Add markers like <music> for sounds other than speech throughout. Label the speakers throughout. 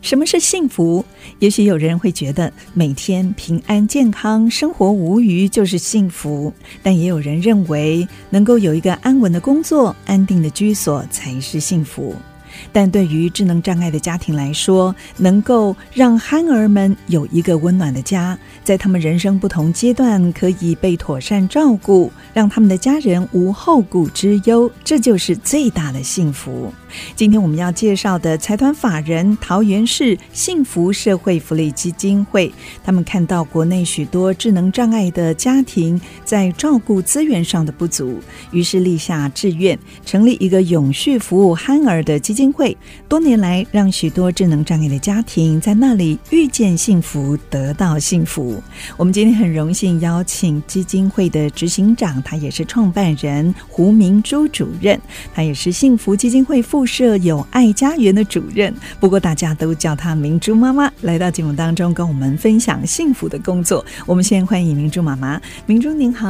Speaker 1: 什么是幸福？也许有人会觉得每天平安健康、生活无虞就是幸福，但也有人认为能够有一个安稳的工作、安定的居所才是幸福。但对于智能障碍的家庭来说，能够让憨儿们有一个温暖的家，在他们人生不同阶段可以被妥善照顾，让他们的家人无后顾之忧，这就是最大的幸福。今天我们要介绍的财团法人桃园市幸福社会福利基金会，他们看到国内许多智能障碍的家庭在照顾资源上的不足，于是立下志愿，成立一个永续服务憨儿的基金会。多年来，让许多智能障碍的家庭在那里遇见幸福，得到幸福。我们今天很荣幸邀请基金会的执行长，他也是创办人胡明珠主任，他也是幸福基金会副。附设有爱家园的主任，不过大家都叫她明珠妈妈，来到节目当中跟我们分享幸福的工作。我们先欢迎明珠妈妈，明珠您好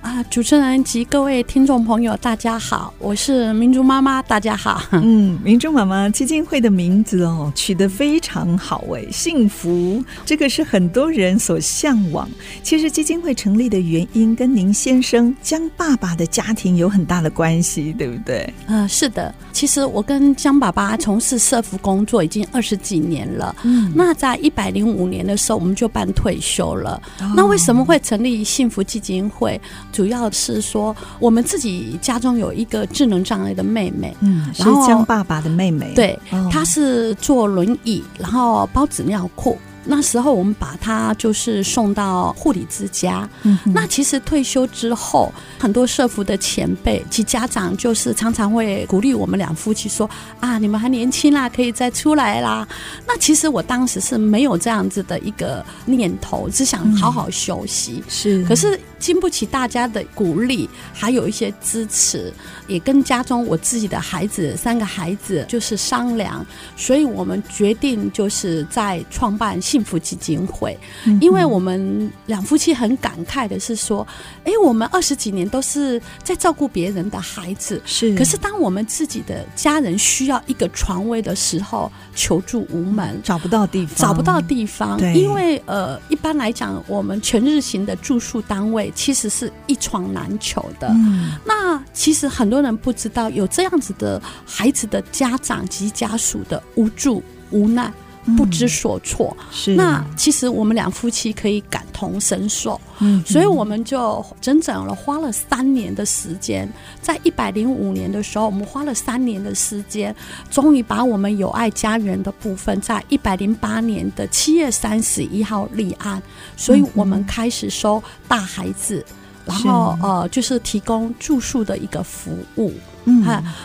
Speaker 2: 啊，主持人及各位听众朋友，大家好，我是明珠妈妈，大家好。
Speaker 1: 嗯，明珠妈妈基金会的名字哦取得非常好哎，幸福这个是很多人所向往。其实基金会成立的原因跟您先生江爸爸的家庭有很大的关系，对不对？
Speaker 2: 啊，是的，其实。我跟江爸爸从事社福工作已经二十几年了。嗯，那在一百零五年的时候，我们就办退休了。哦。那为什么会成立幸福基金会？主要是说，我们自己家中有一个智能障碍的妹妹。
Speaker 1: 嗯，是江爸爸的妹妹。
Speaker 2: 对，她是坐轮椅，然后包纸尿裤。那时候我们把他就是送到护理之家。嗯，那其实退休之后，很多社福的前辈及家长就是常常会鼓励我们两夫妻说：“啊，你们还年轻啦，可以再出来啦。”那其实我当时是没有这样子的一个念头，只想好好休息。是，可是。经不起大家的鼓励，还有一些支持，也跟家中我自己的孩子三个孩子就是商量，所以我们决定就是在创办幸福基金会，嗯、因为我们两夫妻很感慨的是说，哎，我们二十几年都是在照顾别人的孩子，是，可是当我们自己的家人需要一个床位的时候，求助无门，
Speaker 1: 找不到地方，
Speaker 2: 找不到地方，对，因为呃，一般来讲，我们全日型的住宿单位。其实是一床难求的。嗯，那其实很多人不知道，有这样子的孩子的家长及家属的无助、无奈、不知所措。嗯、是，那其实我们两夫妻可以感同身受。嗯，所以我们就整整了花了三年的时间，在一百零五年的时候，我们花了三年的时间，终于把我们有爱家园的部分，在一百零八年的七月三十一号立案，所以我们开始收大孩子，然后呃，就是提供住宿的一个服务。嗯，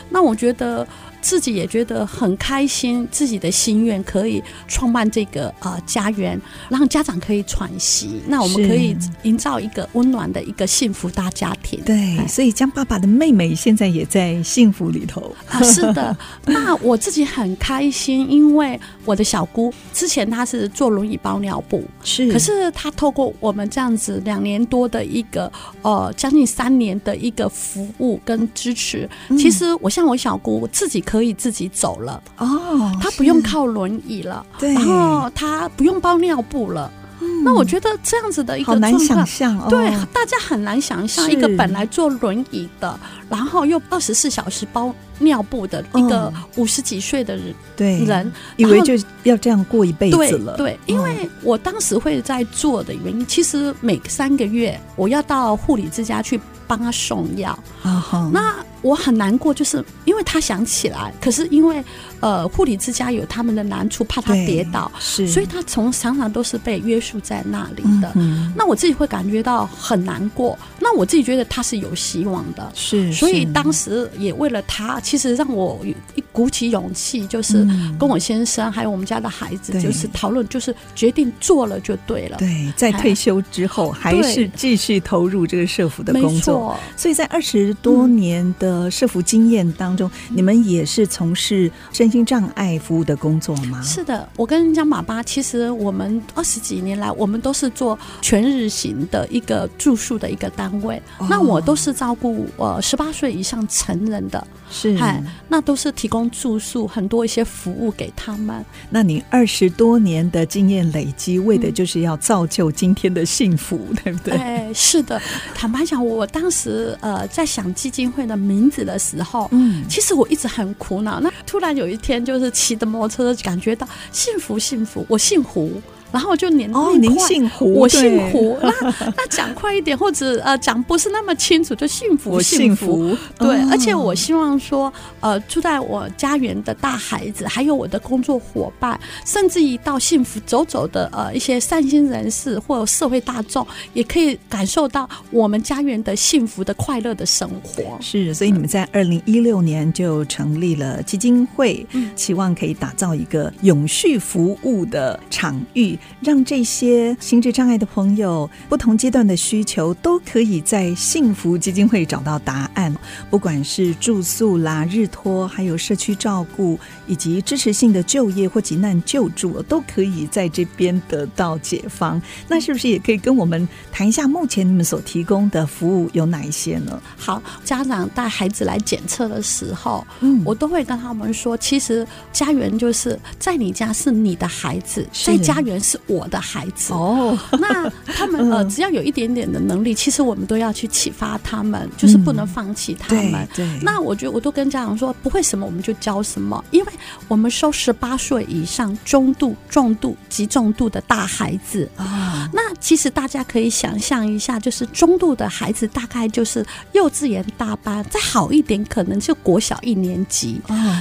Speaker 2: 那我觉得。自己也觉得很开心，自己的心愿可以创办这个呃家园，让家长可以喘息。那我们可以营造一个温暖的一个幸福大家庭。
Speaker 1: 对，所以江爸爸的妹妹现在也在幸福里头。
Speaker 2: 啊，是的，<laughs> 那我自己很开心，因为我的小姑之前她是坐轮椅包尿布，是，可是她透过我们这样子两年多的一个呃将近三年的一个服务跟支持，嗯、其实我像我小姑自己可。可以自己走了。哦，他不用靠轮椅了，对，然后他不用包尿布了。嗯、那我觉得这样子的一个状况，
Speaker 1: 好难想象哦，
Speaker 2: 对，大家很难想象一个本来坐轮椅的，然后又二十四小时包尿布的一个五十几岁的人，对人，
Speaker 1: 以为就要这样过一辈子了。
Speaker 2: 对，对，因为我当时会在做的原因，其实每三个月我要到护理之家去帮他送药啊，那。我很难过，就是因为他想起来，可是因为呃护理之家有他们的难处，怕他跌倒，是，所以他从常常都是被约束在那里的。嗯。那我自己会感觉到很难过。那我自己觉得他是有希望的，是。所以当时也为了他，其实让我一鼓起勇气，就是跟我先生还有我们家的孩子，就是讨论，就是决定做了就对了。
Speaker 1: 对，在退休之后还是继续投入这个社服的工作。所以在二十多年的社服经验当中，你们也是从事身心障碍服务的工作吗？
Speaker 2: 是的，我跟江爸爸，其实我们二十几年来，我们都是做全日型的一个住宿的一个单位。那我都是照顾呃十八岁以上成人的。
Speaker 1: 是，嗨，
Speaker 2: 那都是提供住宿很多一些服务给他们。
Speaker 1: 那你二十多年的经验累积，为的就是要造就今天的幸福，嗯、对不对？
Speaker 2: 哎，是的。坦白讲，我当时呃在想基金会的名字的时候，嗯，其实我一直很苦恼。那突然有一天，就是骑着摩托车，感觉到幸福，幸福。我姓胡。然后就念
Speaker 1: 哦，您姓胡，
Speaker 2: 我姓胡。那那讲快一点，或者呃讲不是那么清楚，就幸福，幸福。对，而且我希望说，呃，住在我家园的大孩子，还有我的工作伙伴，甚至一到幸福走走的呃一些善心人士或者社会大众，也可以感受到我们家园的幸福的快乐的生活。
Speaker 1: 是，所以你们在二零一六年就成立了基金会，期望可以打造一个永续服务的场域。让这些心智障碍的朋友，不同阶段的需求，都可以在幸福基金会找到答案。不管是住宿啦、日托，还有社区照顾，以及支持性的就业或急难救助，都可以在这边得到解放。那是不是也可以跟我们谈一下，目前你们所提供的服务有哪一些呢？
Speaker 2: 好，家长带孩子来检测的时候，嗯，我都会跟他们说，其实家园就是在你家是你的孩子，在家园。是我的孩子哦，<laughs> 那他们呃，只要有一点点的能力，其实我们都要去启发他们，就是不能放弃他们。对，那我觉得我都跟家长说，不会什么我们就教什么，因为我们收十八岁以上中度、重度、极重度的大孩子啊。那其实大家可以想象一下，就是中度的孩子大概就是幼稚园大班，再好一点可能就国小一年级。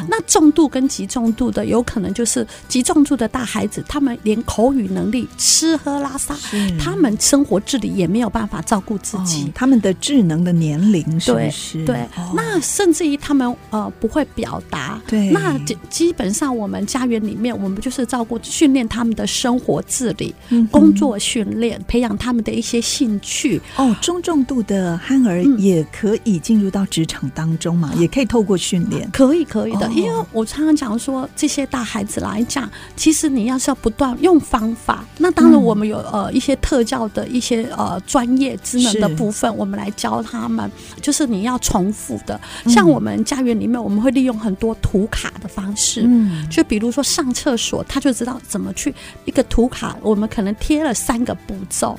Speaker 2: 那重度跟极重度的，有可能就是极重度的大孩子，他们连口语能力、吃喝拉撒，他们生活自理也没有办法照顾自己。哦、
Speaker 1: 他们的智能的年龄是不是？
Speaker 2: 对，对哦、那甚至于他们呃不会表达。对，那基本上我们家园里面，我们就是照顾、训练他们的生活自理、嗯、工作训练，培养他们的一些兴趣。
Speaker 1: 哦，中重度的憨儿也可以进入到职场当中嘛？嗯、也可以透过训练，
Speaker 2: 可以可以的。哦、因为我常常讲说，这些大孩子来讲，其实你要是要不断用方。方法，那当然我们有呃一些特教的一些呃专业职能的部分，我们来教他们，就是你要重复的。像我们家园里面，我们会利用很多图卡的方式，嗯，就比如说上厕所，他就知道怎么去一个图卡，我们可能贴了三个步骤，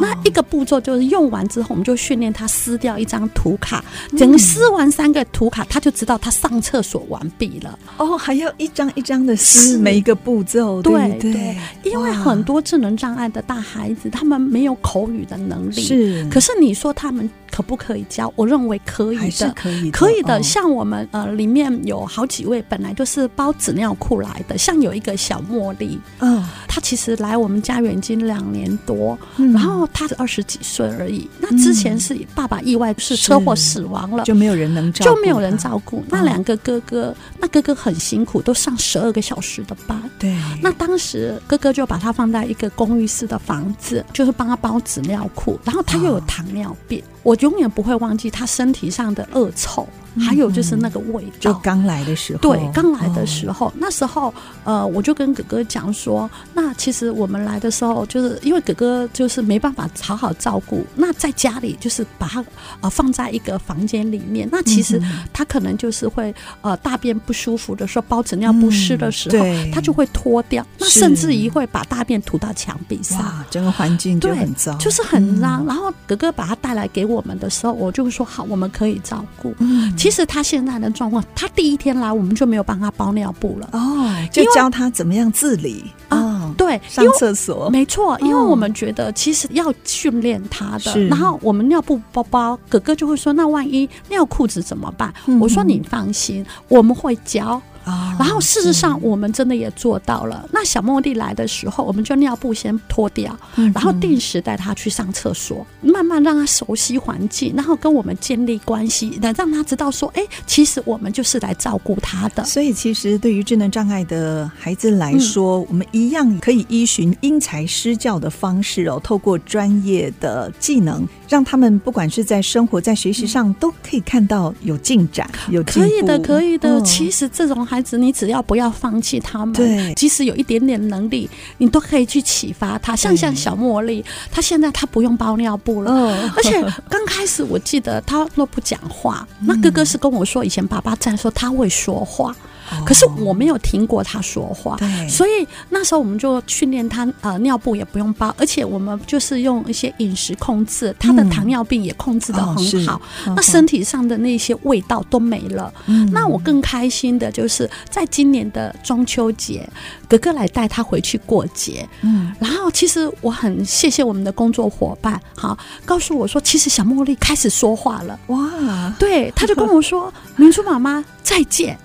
Speaker 2: 那一个步骤就是用完之后，我们就训练他撕掉一张图卡，整个撕完三个图卡，他就知道他上厕所完毕了。
Speaker 1: 哦，还要一张一张的撕每一个步骤，对对。
Speaker 2: 因为很多智能障碍的大孩子，他们没有口语的能力。是，可是你说他们可不可以教？我认为可以的，可以的，可以的。像我们呃，里面有好几位本来都是包纸尿裤来的，像有一个小茉莉，嗯，她其实来我们家园已经两年多，然后她是二十几岁而已。那之前是爸爸意外是车祸死亡了，
Speaker 1: 就没有人能照顾，
Speaker 2: 就没有人照顾。那两个哥哥，那哥哥很辛苦，都上十二个小时的班。对，那当时哥哥就把他放在一个公寓式的房子，就是帮他包纸尿裤，然后他又有糖尿病，我永远不会忘记他身体上的恶臭。还有就是那个味道，
Speaker 1: 就刚来的时候，
Speaker 2: 对，刚来的时候，那时候，呃，我就跟哥哥讲说，那其实我们来的时候，就是因为哥哥就是没办法好好照顾，那在家里就是把他呃放在一个房间里面，那其实他可能就是会呃大便不舒服的时候，包纸尿不湿的时候，他就会脱掉，那甚至于会把大便吐到墙壁上，
Speaker 1: 整个环境就很脏，
Speaker 2: 就是很脏。然后哥哥把他带来给我们的时候，我就说好，我们可以照顾。嗯。其实他现在的状况，他第一天来我们就没有帮他包尿布了哦，
Speaker 1: 就教他怎么样自理
Speaker 2: 啊，对，
Speaker 1: 上厕所
Speaker 2: 没错，因为我们觉得其实要训练他的。然后我们尿布包包，哥哥就会说，那万一尿裤子怎么办？我说你放心，我们会教。然后事实上我们真的也做到了。那小茉莉来的时候，我们就尿布先脱掉，然后定时带她去上厕所，慢慢让她熟悉环境，然后跟我们建立关系，来让她知道说，哎，其实我们就是来照顾她的。
Speaker 1: 所以，其实对于智能障碍的孩子来说，我们一样可以依循因材施教的方式哦，透过专业的技能，让他们不管是在生活、在学习上，都可以看到有进展、有。
Speaker 2: 可以的，可以的。其实这种孩子，你只要不要放弃他们，对，即使有一点点能力，你都可以去启发他。像像小茉莉，她现在她不用包尿布了，而且刚开始我记得她都不讲话。那哥哥是跟我说，以前爸爸在的时候，他会说话。可是我没有听过他说话，对，所以那时候我们就训练他，呃，尿布也不用包，而且我们就是用一些饮食控制，他的糖尿病也控制的很好，那身体上的那些味道都没了。那我更开心的就是在今年的中秋节，哥哥来带他回去过节，嗯，然后其实我很谢谢我们的工作伙伴，好，告诉我说，其实小茉莉开始说话了，哇，对，他就跟我说，明珠妈妈再见。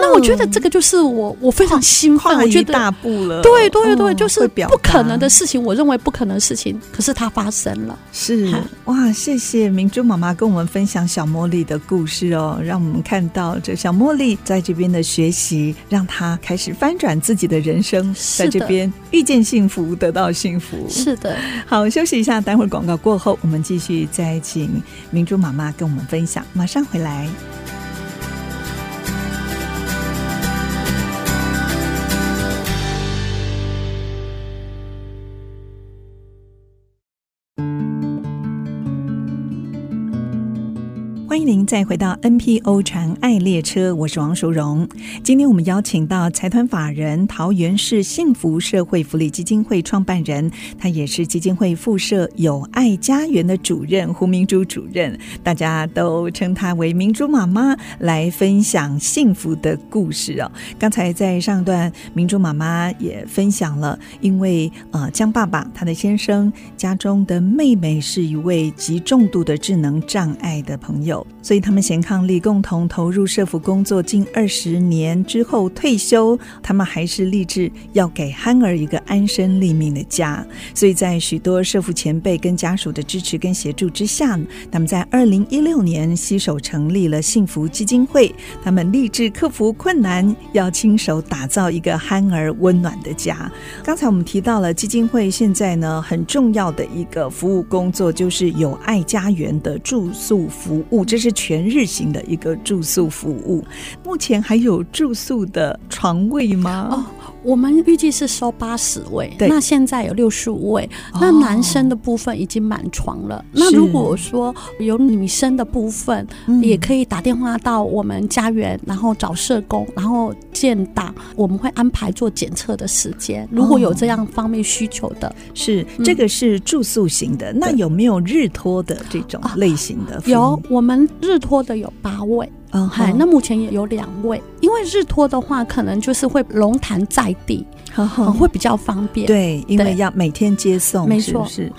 Speaker 2: 那我觉得这个就是我，我非常兴奋。我觉得
Speaker 1: 大步了，
Speaker 2: 对对对，就是不可能的事情，我认为不可能的事情，可是它发生了。
Speaker 1: 是哇，谢谢明珠妈妈跟我们分享小茉莉的故事哦，让我们看到这小茉莉在这边的学习，让她开始翻转自己的人生，在这边遇见幸福，得到幸福。
Speaker 2: 是的，
Speaker 1: 好，休息一下，待会儿广告过后，我们继续再请明珠妈妈跟我们分享，马上回来。再回到 NPO 传爱列车，我是王淑荣。今天我们邀请到财团法人桃园市幸福社会福利基金会创办人，他也是基金会附设有爱家园的主任胡明珠主任，大家都称她为明珠妈妈，来分享幸福的故事哦。刚才在上段，明珠妈妈也分享了，因为呃江爸爸他的先生家中的妹妹是一位极重度的智能障碍的朋友。所以他们贤伉俪共同投入社福工作近二十年之后退休，他们还是立志要给憨儿一个安身立命的家。所以在许多社福前辈跟家属的支持跟协助之下，他们在二零一六年携手成立了幸福基金会。他们立志克服困难，要亲手打造一个憨儿温暖的家。刚才我们提到了基金会现在呢很重要的一个服务工作，就是友爱家园的住宿服务。这是全全日型的一个住宿服务，目前还有住宿的床位吗？
Speaker 2: 我们预计是收八十位，那现在有六十五位。那男生的部分已经满床了。哦，那如果说有女生的部分，也可以打电话到我们家园，然后找社工，然后建档，我们会安排做检测的时间。如果有这样方面需求的，
Speaker 1: 是这个是住宿型的。那有没有日托的这种类型的？
Speaker 2: 有，我们。日托的有八位，嗯，嗨，那目前也有两位，因为日托的话，可能就是会龙潭在地，会比较方便，
Speaker 1: 对，因为要每天接送，
Speaker 2: 没
Speaker 1: 错，是。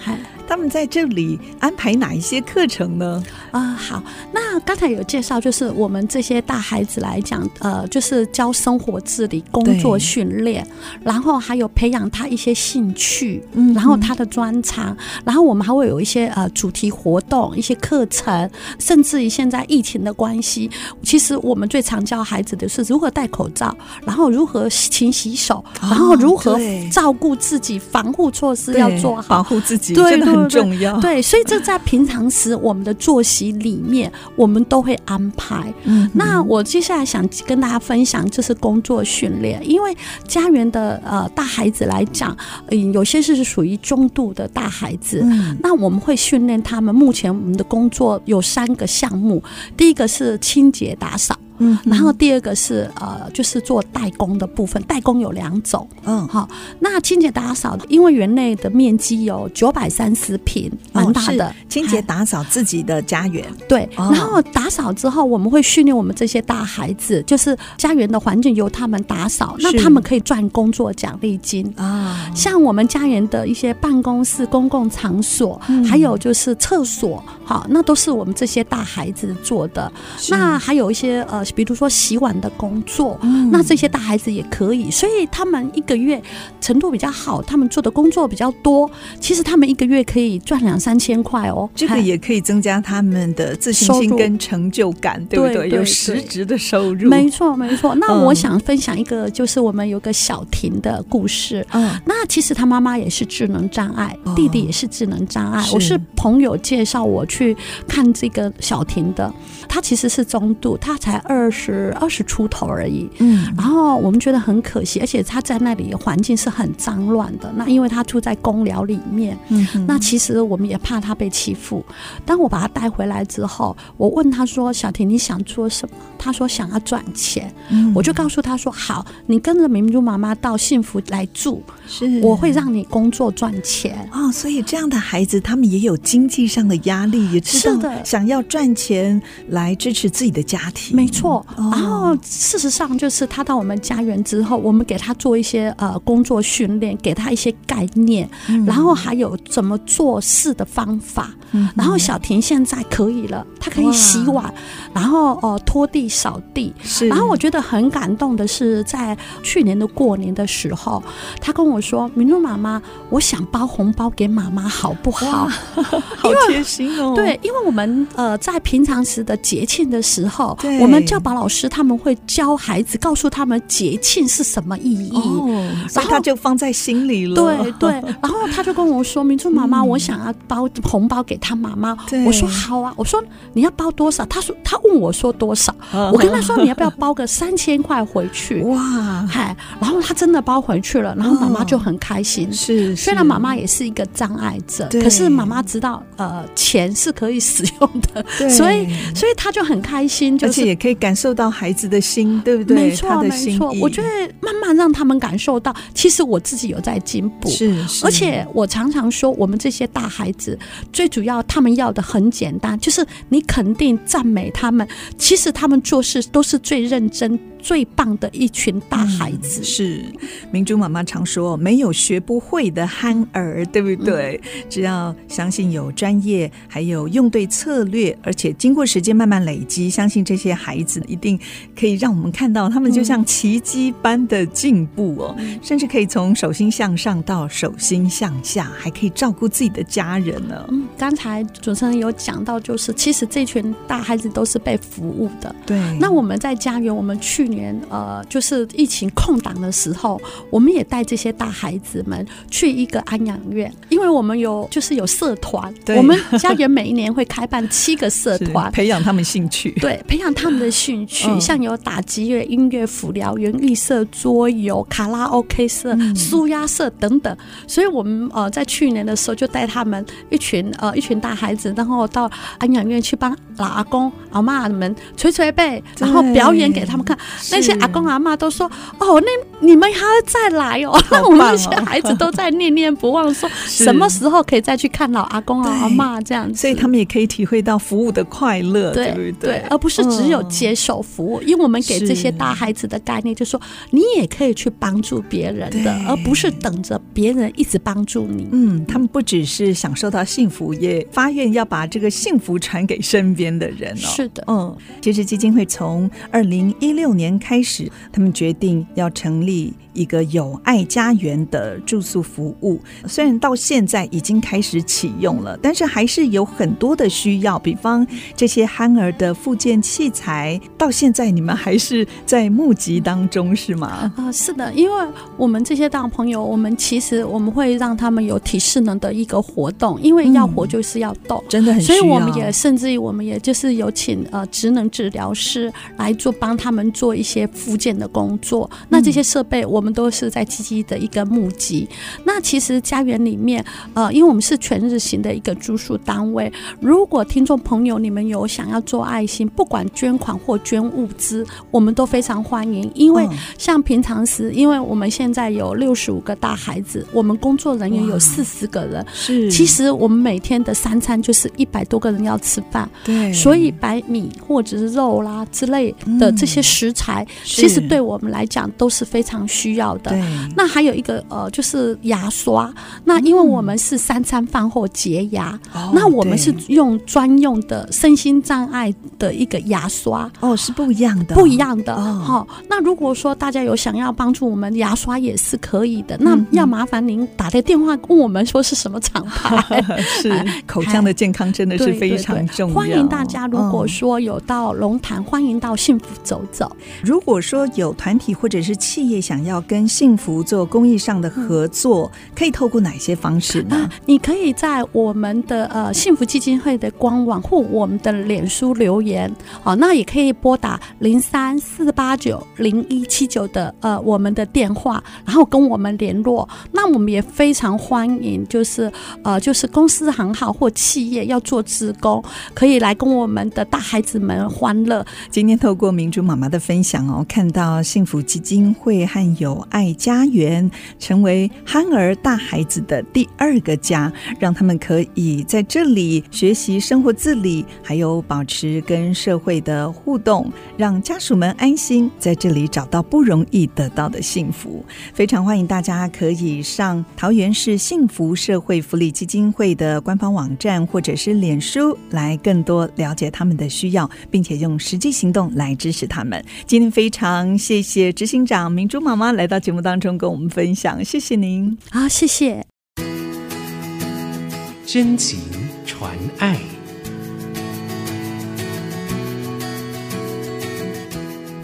Speaker 1: 他们在这里安排哪一些课程呢？
Speaker 2: 啊、呃，好，那刚才有介绍，就是我们这些大孩子来讲，呃，就是教生活自理、工作训练，然后还有培养他一些兴趣，嗯，然后他的专长，然后我们还会有一些呃主题活动、一些课程，甚至于现在疫情的关系，其实我们最常教孩子的是如何戴口罩，然后如何勤洗手，然后如何照顾自己，防护措施要做好，
Speaker 1: 保护自己，对。很重要，
Speaker 2: 对，所以这在平常时我们的作息里面，我们都会安排。嗯，那我接下来想跟大家分享，就是工作训练，因为家园的呃大孩子来讲，嗯，有些是属于中度的大孩子，嗯，那我们会训练他们。目前我们的工作有三个项目，第一个是清洁打扫。嗯，然后第二个是呃，就是做代工的部分，代工有两种，嗯，好，那清洁打扫，因为园内的面积有九百三十平，蛮大的，
Speaker 1: 清洁打扫自己的家园，
Speaker 2: 对，然后打扫之后，我们会训练我们这些大孩子，就是家园的环境由他们打扫，那他们可以赚工作奖励金。啊，像我们家园的一些办公室、公共场所，还有就是厕所，好，那都是我们这些大孩子做的，那还有一些呃。比如说洗碗的工作，嗯、那这些大孩子也可以，所以他们一个月程度比较好，他们做的工作比较多，其实他们一个月可以赚两三千块哦。
Speaker 1: 这个也可以增加他们的自信心跟成就感，对不对？
Speaker 2: 对对对，
Speaker 1: 有实质的收入。
Speaker 2: 没错，没错。那我想分享一个，就是我们有个小婷的故事。嗯，那其实他妈妈也是智能障碍，嗯、弟弟也是智能障碍。是我是朋友介绍我去看这个小婷的，他其实是中度，他才二十二十出头而已。嗯，然后我们觉得很可惜，而且他在那里环境是很脏乱的。那因为他住在公寮里面，嗯，那其实我们也怕他被欺负。当我把他带回来之后，我问他说：“小婷，你想做什么？”他说：“想要赚钱。”嗯，我就告诉他说：“好，你跟着明珠妈妈到幸福来住，是我会让你工作赚钱。”
Speaker 1: 哦，所以这样的孩子，他们也有经济上的压力，也知道想要赚钱来支持自己的家庭。
Speaker 2: 没错。然后事实上，就是他到我们家园之后，我们给他做一些呃工作训练，给他一些概念，然后还有怎么做事的方法。然后小婷现在可以了，她可以洗碗，然后哦拖地扫地。是。然后我觉得很感动的是，在去年的过年的时候，他跟我说：“明珠妈妈，我想包红包给妈妈，好不好？” <laughs>
Speaker 1: 好贴心哦。
Speaker 2: 对，因为我们呃在平常时的节庆的时候，我们教保老师他们会教孩子，告诉他们节庆是什么意义，
Speaker 1: 然后他就放在心里了。
Speaker 2: 对对。<laughs> 然后他就跟我说：“明珠妈妈，我想要包红包给。”他妈妈，我说好啊，我说你要包多少？他说他问我说多少，我跟他说你要不要包个三千块回去？<laughs> 哇，嗨，然后他真的包回去了，然后妈妈就很开心。是，虽然妈妈也是一个障碍者，可是妈妈知道呃钱是可以使用的，所以所以他就很开心，
Speaker 1: 而且也可以感受到孩子的心，对不对？
Speaker 2: 没错，没错。我觉得慢慢让他们感受到，其实我自己有在进步。是，而且我常常说，我们这些大孩子最主。要他们要的很简单，就是你肯定赞美他们，其实他们做事都是最认真。最棒的一群大孩子。嗯、
Speaker 1: 是明珠妈妈常说，没有学不会的憨儿，对不对？嗯、只要相信有专业，还有用对策略，而且经过时间慢慢累积，相信这些孩子一定可以让我们看到他们就像奇迹般的进步哦，嗯、甚至可以从手心向上到手心向下，还可以照顾自己的家人呢。
Speaker 2: 嗯，刚才主持人有讲到，就是其实这群大孩子都是被服务的。对，那我们在家园，我们去。年呃，就是疫情空档的时候，我们也带这些大孩子们去一个安养院，因为我们有就是有社团，对。我们家园每一年会开办七个社 <laughs> 团，
Speaker 1: 培养他们兴趣，
Speaker 2: 对，培养他们的兴趣，<laughs> 嗯、像有打击乐、音乐辅疗、园艺社、桌游、卡拉 OK 社、舒压社等等。所以，我们呃在去年的时候就带他们一群呃一群大孩子，然后到安养院去帮老阿公阿嬷们捶捶背，然后表演给他们看。那些阿公阿妈都说：“哦，那你们还要再来哦。”那我们那些孩子都在念念不忘，说什么时候可以再去看老阿公阿妈这样子。
Speaker 1: 所以他们也可以体会到服务的快乐，对不对？
Speaker 2: 而不是只有接受服务。因为我们给这些大孩子的概念，就是说你也可以去帮助别人的，而不是等着别人一直帮助你。
Speaker 1: 嗯，他们不只是享受到幸福，也发愿要把这个幸福传给身边的人哦。
Speaker 2: 是的，
Speaker 1: 嗯，其实基金会从二零一六年。开始，他们决定要成立一个有爱家园的住宿服务。虽然到现在已经开始启用了，但是还是有很多的需要。比方这些憨儿的复健器材，到现在你们还是在募集当中，是吗？啊、
Speaker 2: 呃，是的，因为我们这些大朋友，我们其实我们会让他们有体适能的一个活动，因为要活就是要动，
Speaker 1: 嗯、真的很需要。
Speaker 2: 所以我们也甚至于我们也就是有请呃职能治疗师来做帮他们做一些复健的工作。那这些设备我们。都是在积极的一个募集。那其实家园里面，呃，因为我们是全日型的一个住宿单位，如果听众朋友你们有想要做爱心，不管捐款或捐物资，我们都非常欢迎。因为像平常时，因为我们现在有六十五个大孩子，我们工作人员有四十个人，是。其实我们每天的三餐就是一百多个人要吃饭，对。所以白米或者是肉啦之类的这些食材。材，其实对我们来讲都是非常需要的。那还有一个呃，就是牙刷。那因为我们是三餐饭后洁牙，嗯、那我们是用专用的身心障碍的一个牙刷。
Speaker 1: 哦，是不一样的，
Speaker 2: 不一样的。好、哦，那如果说大家有想要帮助我们，牙刷也是可以的。那要麻烦您打个电话问我们说是什么厂牌。<laughs>
Speaker 1: 是口腔的健康真的是非常重要。
Speaker 2: 欢迎大家，如果说有到龙潭，欢迎到幸福走走。
Speaker 1: 如果说有团体或者是企业想要跟幸福做公益上的合作，可以透过哪些方式呢？
Speaker 2: 你可以在我们的呃幸福基金会的官网或我们的脸书留言，哦，那也可以拨打零三四八九零一七九的呃我们的电话，然后跟我们联络。那我们也非常欢迎，就是呃就是公司行号或企业要做职工，可以来跟我们的大孩子们欢乐。
Speaker 1: 今天透过明珠妈妈的分享想哦，看到幸福基金会和友爱家园成为憨儿大孩子的第二个家，让他们可以在这里学习生活自理，还有保持跟社会的互动，让家属们安心在这里找到不容易得到的幸福。非常欢迎大家可以上桃园市幸福社会福利基金会的官方网站或者是脸书来更多了解他们的需要，并且用实际行动来支持他们。今天非常谢谢执行长明珠妈妈来到节目当中跟我们分享，谢谢您。
Speaker 2: 好，谢谢。
Speaker 3: 真情传爱。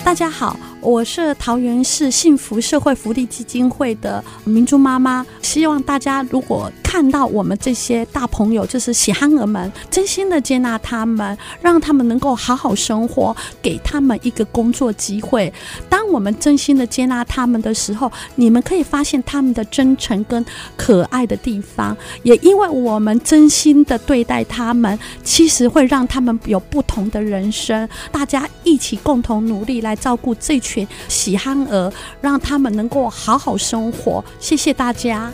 Speaker 2: 大家好。我是桃园市幸福社会福利基金会的明珠妈妈，希望大家如果看到我们这些大朋友，就是喜憨儿们，真心的接纳他们，让他们能够好好生活，给他们一个工作机会。我们真心的接纳他们的时候，你们可以发现他们的真诚跟可爱的地方。也因为我们真心的对待他们，其实会让他们有不同的人生。大家一起共同努力来照顾这群。喜憨儿，让他们能够好好生活。谢谢大家。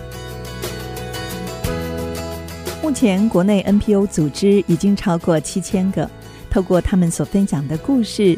Speaker 1: 目前国内 NPO 组织已经超过七千个，透过他们所分享的故事，